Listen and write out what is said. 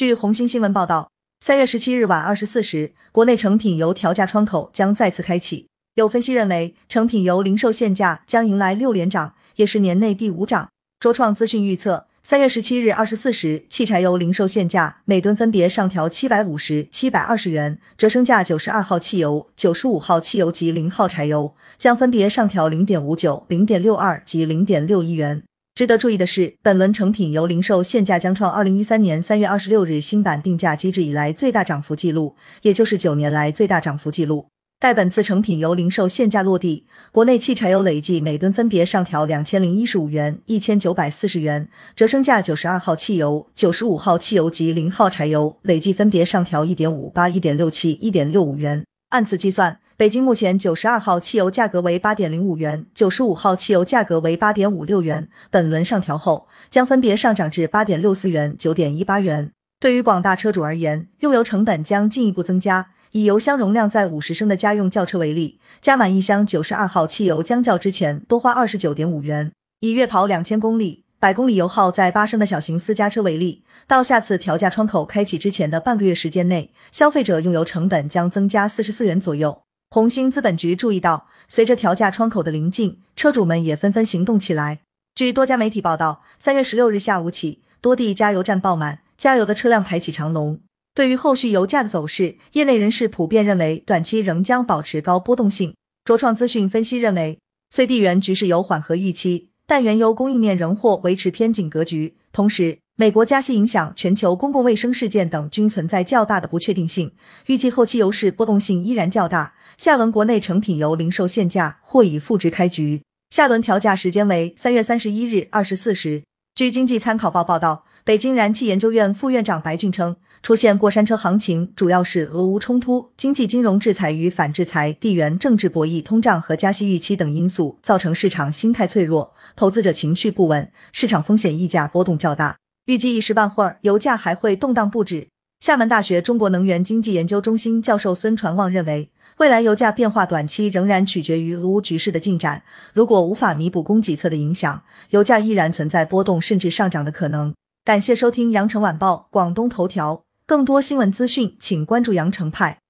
据红星新闻报道，三月十七日晚二十四时，国内成品油调价窗口将再次开启。有分析认为，成品油零售限价将迎来六连涨，也是年内第五涨。卓创资讯预测，三月十七日二十四时，汽柴油零售限价每吨分别上调七百五十、七百二十元，折升价九十二号汽油、九十五号汽油及零号柴油将分别上调零点五九、零点六二及零点六一元。值得注意的是，本轮成品油零售限价将创二零一三年三月二十六日新版定价机制以来最大涨幅记录，也就是九年来最大涨幅记录。待本次成品油零售限价落地，国内汽柴油累计每吨分别上调两千零一十五元、一千九百四十元，折升价九十二号汽油、九十五号汽油及零号柴油累计分别上调一点五八、一点六七、一点六五元。按此计算。北京目前九十二号汽油价格为八点零五元，九十五号汽油价格为八点五六元。本轮上调后，将分别上涨至八点六四元、九点一八元。对于广大车主而言，用油成本将进一步增加。以油箱容量在五十升的家用轿车为例，加满一箱九十二号汽油将较之前多花二十九点五元。以月跑两千公里、百公里油耗在八升的小型私家车为例，到下次调价窗口开启之前的半个月时间内，消费者用油成本将增加四十四元左右。红星资本局注意到，随着调价窗口的临近，车主们也纷纷行动起来。据多家媒体报道，三月十六日下午起，多地加油站爆满，加油的车辆排起长龙。对于后续油价的走势，业内人士普遍认为，短期仍将保持高波动性。卓创资讯分析认为，虽地缘局势有缓和预期，但原油供应面仍或维持偏紧格局。同时，美国加息影响、全球公共卫生事件等均存在较大的不确定性，预计后期油市波动性依然较大。下轮国内成品油零售限价或已复值开局，下轮调价时间为三月三十一日二十四时。据经济参考报报道，北京燃气研究院副院长白俊称，出现过山车行情，主要是俄乌冲突、经济金融制裁与反制裁、地缘政治博弈、通胀和加息预期等因素造成市场心态脆弱，投资者情绪不稳，市场风险溢价波动较大。预计一时半会儿油价还会动荡不止。厦门大学中国能源经济研究中心教授孙传旺认为。未来油价变化短期仍然取决于俄乌局势的进展，如果无法弥补供给侧的影响，油价依然存在波动甚至上涨的可能。感谢收听羊城晚报广东头条，更多新闻资讯请关注羊城派。